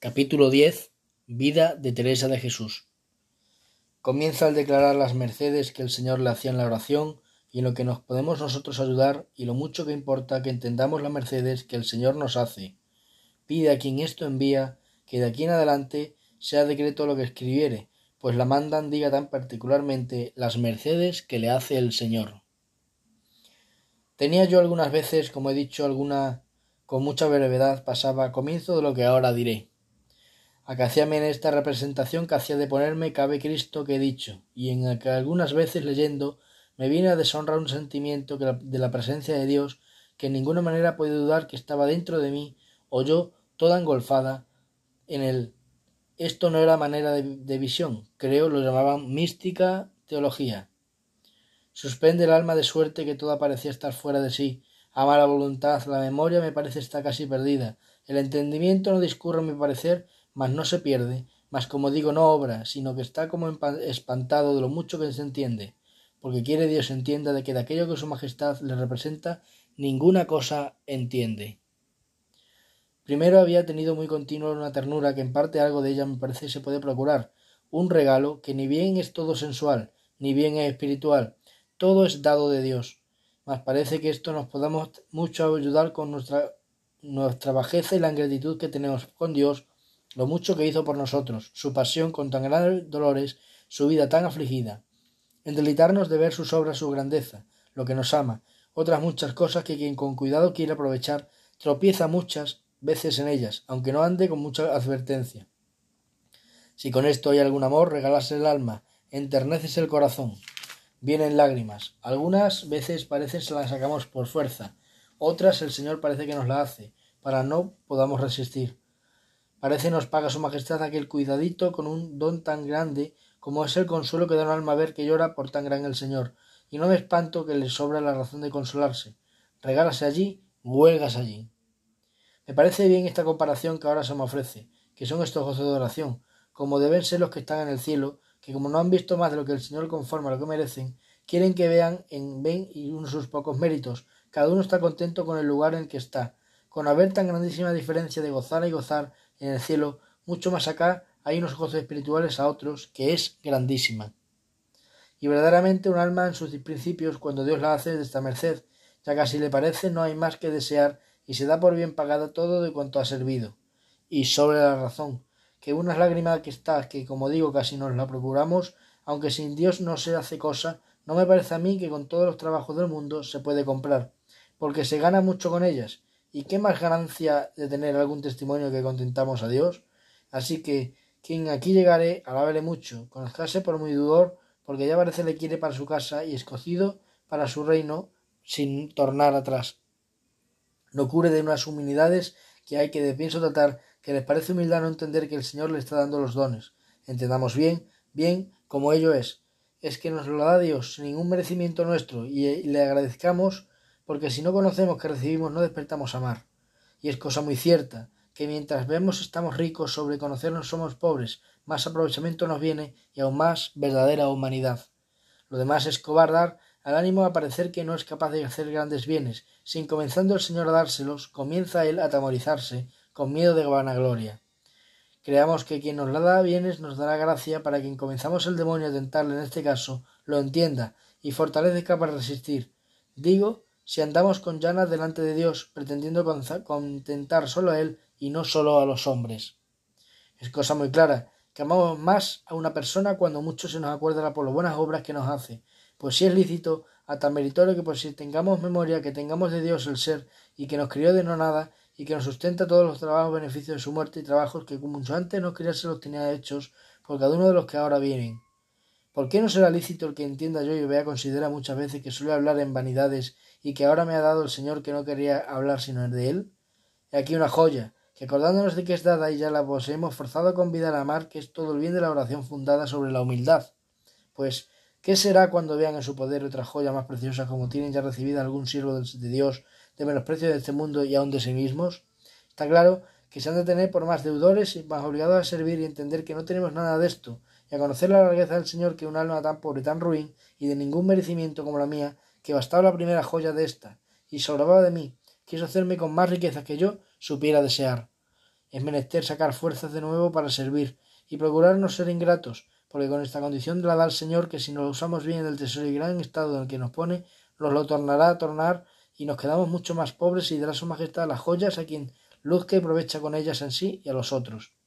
Capítulo 10 Vida de Teresa de Jesús Comienza al declarar las mercedes que el Señor le hacía en la oración y en lo que nos podemos nosotros ayudar y lo mucho que importa que entendamos las mercedes que el Señor nos hace. Pide a quien esto envía que de aquí en adelante sea decreto lo que escribiere, pues la mandan diga tan particularmente las mercedes que le hace el Señor. Tenía yo algunas veces, como he dicho, alguna con mucha brevedad pasaba comienzo de lo que ahora diré Acaciame en esta representación que hacía de ponerme cabe Cristo que he dicho, y en que algunas veces leyendo me viene a deshonrar un sentimiento de la presencia de Dios que en ninguna manera puede dudar que estaba dentro de mí, o yo, toda engolfada en él. Esto no era manera de, de visión, creo lo llamaban mística teología. Suspende el alma de suerte que toda parecía estar fuera de sí, ama la voluntad, la memoria me parece está casi perdida, el entendimiento no discurre a mi parecer mas no se pierde, mas como digo no obra, sino que está como espantado de lo mucho que se entiende, porque quiere Dios entienda de que de aquello que su majestad le representa ninguna cosa entiende. Primero había tenido muy continua una ternura que en parte algo de ella me parece se puede procurar, un regalo que ni bien es todo sensual, ni bien es espiritual, todo es dado de Dios. Mas parece que esto nos podamos mucho ayudar con nuestra, nuestra bajeza y la ingratitud que tenemos con Dios lo mucho que hizo por nosotros, su pasión con tan grandes dolores, su vida tan afligida, en deleitarnos de ver sus obras su grandeza, lo que nos ama, otras muchas cosas que quien con cuidado quiere aprovechar, tropieza muchas veces en ellas, aunque no ande con mucha advertencia. Si con esto hay algún amor, regalase el alma, enterneces el corazón. Vienen lágrimas. Algunas veces parece se las sacamos por fuerza, otras el Señor parece que nos la hace, para no podamos resistir. Parece nos paga su majestad aquel cuidadito con un don tan grande como es el consuelo que da un alma ver que llora por tan gran el Señor, y no me espanto que le sobra la razón de consolarse. Regálase allí, huelgas allí. Me parece bien esta comparación que ahora se me ofrece, que son estos gozos de oración, como deben ser los que están en el cielo, que como no han visto más de lo que el Señor conforma a lo que merecen, quieren que vean en ven y uno sus pocos méritos. Cada uno está contento con el lugar en que está, con haber tan grandísima diferencia de gozar y gozar en el cielo, mucho más acá hay unos gozos espirituales a otros, que es grandísima. Y verdaderamente un alma en sus principios, cuando Dios la hace de esta merced, ya así le parece, no hay más que desear, y se da por bien pagada todo de cuanto ha servido. Y sobre la razón, que unas lágrimas que está, que como digo casi nos la procuramos, aunque sin Dios no se hace cosa, no me parece a mí que con todos los trabajos del mundo se puede comprar, porque se gana mucho con ellas, ¿Y qué más ganancia de tener algún testimonio que contentamos a Dios? Así que quien aquí llegare, alábele mucho, conozcase por muy dudor, porque ya parece le quiere para su casa y escocido para su reino, sin tornar atrás. No cure de unas humildades que hay que de pienso tratar, que les parece humildad no entender que el Señor le está dando los dones. Entendamos bien, bien, como ello es. Es que nos lo da Dios, sin ningún merecimiento nuestro, y le agradezcamos porque si no conocemos que recibimos no despertamos a amar. Y es cosa muy cierta, que mientras vemos estamos ricos, sobre conocernos somos pobres, más aprovechamiento nos viene y aún más verdadera humanidad. Lo demás es cobardar al ánimo a parecer que no es capaz de hacer grandes bienes, sin comenzando el Señor a dárselos, comienza él a tamorizarse, con miedo de vanagloria. Creamos que quien nos la da bienes nos dará gracia para que comenzamos el demonio a tentarle en este caso, lo entienda y fortalezca para resistir. Digo si andamos con llanas delante de Dios, pretendiendo contentar solo a Él y no solo a los hombres. Es cosa muy clara que amamos más a una persona cuando mucho se nos acuerda por las buenas obras que nos hace, pues si es lícito, a tan meritorio que por si tengamos memoria que tengamos de Dios el ser y que nos crió de no nada y que nos sustenta todos los trabajos beneficios de su muerte y trabajos que mucho antes nos quería se los tenía hechos por cada uno de los que ahora vienen. ¿Por qué no será lícito el que entienda yo y vea considera muchas veces que suele hablar en vanidades y que ahora me ha dado el Señor que no quería hablar sino de él? Y aquí una joya, que acordándonos de que es dada y ya la poseemos, forzado a convidar a amar, que es todo el bien de la oración fundada sobre la humildad. Pues, ¿qué será cuando vean en su poder otra joya más preciosa como tienen ya recibida algún siervo de Dios de menosprecio de este mundo y aun de sí mismos? Está claro que se han de tener por más deudores y más obligados a servir y entender que no tenemos nada de esto, y a conocer la largueza del Señor que un alma tan pobre tan ruin y de ningún merecimiento como la mía que bastaba la primera joya de ésta, y sobraba de mí, quiso hacerme con más riqueza que yo supiera desear. es menester sacar fuerzas de nuevo para servir y procurar no ser ingratos, porque con esta condición la da el Señor que si nos usamos bien en el tesoro y gran estado en que nos pone, nos lo tornará a tornar y nos quedamos mucho más pobres y dará su majestad las joyas a quien luzca y aprovecha con ellas en sí y a los otros.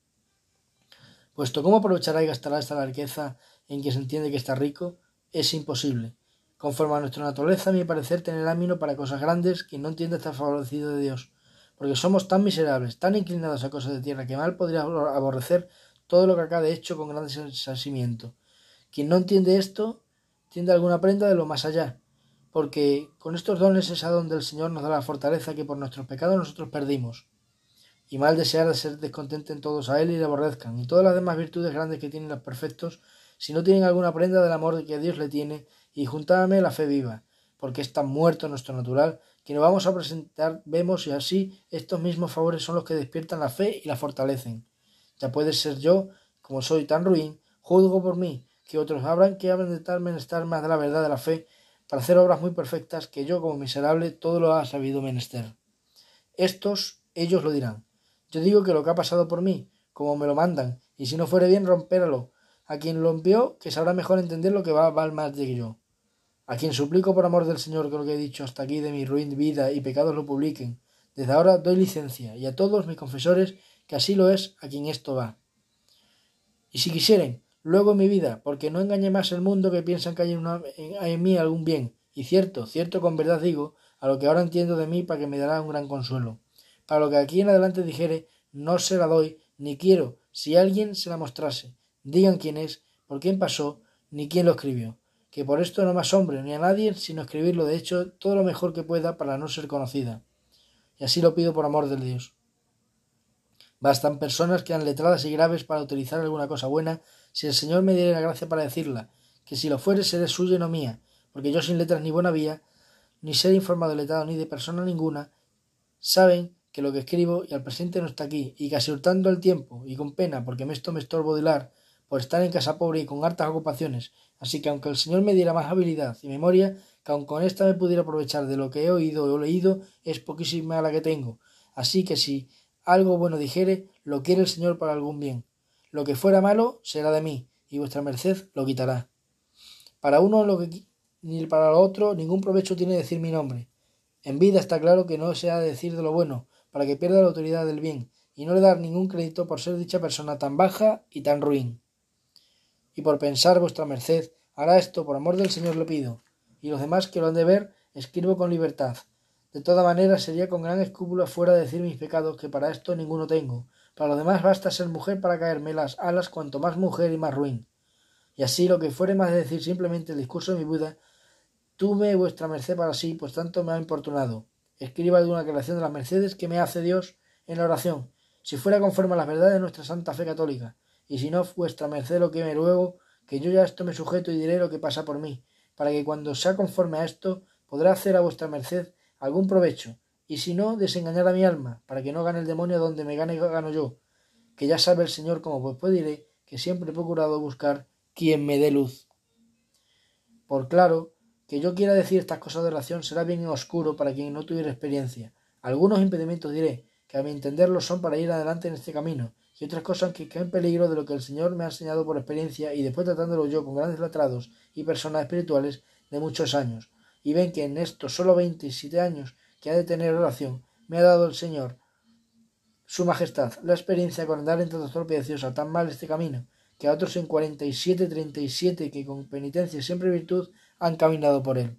Puesto cómo aprovechará y gastará esta riqueza en que se entiende que está rico, es imposible. Conforme a nuestra naturaleza, a mi parecer, tener ánimo para cosas grandes, quien no entiende estar favorecido de Dios, porque somos tan miserables, tan inclinados a cosas de tierra, que mal podría aborrecer todo lo que acá de hecho con gran desasimiento. Quien no entiende esto, tiende alguna prenda de lo más allá, porque con estos dones es a donde el Señor nos da la fortaleza que por nuestros pecados nosotros perdimos. Y mal desear de ser descontenten todos a Él y le aborrezcan, y todas las demás virtudes grandes que tienen los perfectos, si no tienen alguna prenda del amor que Dios le tiene, y juntadme la fe viva, porque está muerto nuestro natural, que nos vamos a presentar, vemos y así estos mismos favores son los que despiertan la fe y la fortalecen. Ya puede ser yo, como soy tan ruin, juzgo por mí, que otros habrán que hablen de tal menester más de la verdad de la fe, para hacer obras muy perfectas, que yo, como miserable, todo lo ha sabido menester. Estos, ellos lo dirán. Yo digo que lo que ha pasado por mí, como me lo mandan, y si no fuere bien, rompéralo. A quien lo envió, que sabrá mejor entender lo que va, va más de que yo. A quien suplico por amor del Señor que lo que he dicho hasta aquí de mi ruin vida y pecados lo publiquen. Desde ahora doy licencia, y a todos mis confesores que así lo es a quien esto va. Y si quisieren, luego mi vida, porque no engañe más el mundo que piensan que hay, en mí algún bien, y cierto, cierto con verdad digo, a lo que ahora entiendo de mí para que me dará un gran consuelo. Para lo que aquí en adelante dijere, no se la doy, ni quiero, si alguien se la mostrase, digan quién es, por quién pasó, ni quién lo escribió, que por esto no más hombre ni a nadie, sino escribirlo. De hecho todo lo mejor que pueda para no ser conocida. Y así lo pido por amor del Dios. Bastan personas que han letradas y graves para utilizar alguna cosa buena, si el Señor me diere la gracia para decirla, que si lo fuere seré suya y no mía, porque yo sin letras ni buena vía, ni ser informado letrado ni de persona ninguna, saben que lo que escribo y al presente no está aquí, y casi hurtando el tiempo, y con pena, porque me esto me estorbo de lar, por estar en casa pobre y con hartas ocupaciones, así que aunque el Señor me diera más habilidad y memoria, que aun con esta me pudiera aprovechar de lo que he oído o leído, es poquísima la que tengo. Así que si algo bueno dijere, lo quiere el Señor para algún bien. Lo que fuera malo será de mí, y vuestra merced lo quitará. Para uno lo que ni para lo otro ningún provecho tiene decir mi nombre. En vida está claro que no se ha de decir de lo bueno, para que pierda la autoridad del bien, y no le dar ningún crédito por ser dicha persona tan baja y tan ruin. Y por pensar vuestra merced, hará esto por amor del Señor le pido, y los demás que lo han de ver, escribo con libertad, de toda manera sería con gran escrúpulo fuera de decir mis pecados, que para esto ninguno tengo. Para lo demás basta ser mujer para caerme las alas cuanto más mujer y más ruin. Y así lo que fuere más de decir simplemente el discurso de mi Buda, tuve vuestra merced para sí, pues tanto me ha importunado. Escriba alguna creación de las mercedes que me hace Dios en la oración, si fuera conforme a las verdades de nuestra santa fe católica, y si no vuestra merced lo que me ruego, que yo ya esto me sujeto y diré lo que pasa por mí, para que cuando sea conforme a esto, podrá hacer a vuestra merced algún provecho, y si no, desengañar a mi alma, para que no gane el demonio donde me gane gano yo, que ya sabe el Señor como pues, pues diré que siempre he procurado buscar quien me dé luz. Por claro, que yo quiera decir estas cosas de oración será bien oscuro para quien no tuviera experiencia. Algunos impedimentos diré, que a mi entender lo son para ir adelante en este camino, y otras cosas que en peligro de lo que el Señor me ha enseñado por experiencia y después tratándolo yo con grandes letrados y personas espirituales de muchos años, y ven que en estos solo veintisiete años que ha de tener oración me ha dado el Señor, Su Majestad, la experiencia con andar entre torpecios a tan mal este camino, que a otros en cuarenta y siete, treinta y siete, que con penitencia y siempre virtud han caminado por él.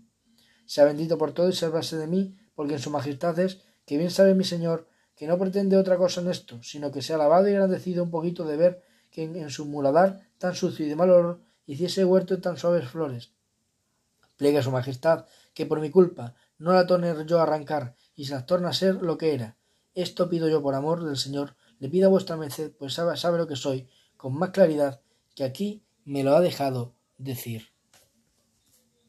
Sea bendito por todo y sálvase de mí, porque en su majestad es, que bien sabe mi Señor, que no pretende otra cosa en esto, sino que sea alabado y agradecido un poquito de ver que en, su muladar tan sucio y de mal olor hiciese huerto tan suaves flores, Plegue a su majestad, que por mi culpa no la torne yo a arrancar, y se las torna a ser lo que era. Esto pido yo por amor del Señor, le pido a vuestra merced, pues sabe, sabe lo que soy, con más claridad que aquí me lo ha dejado decir.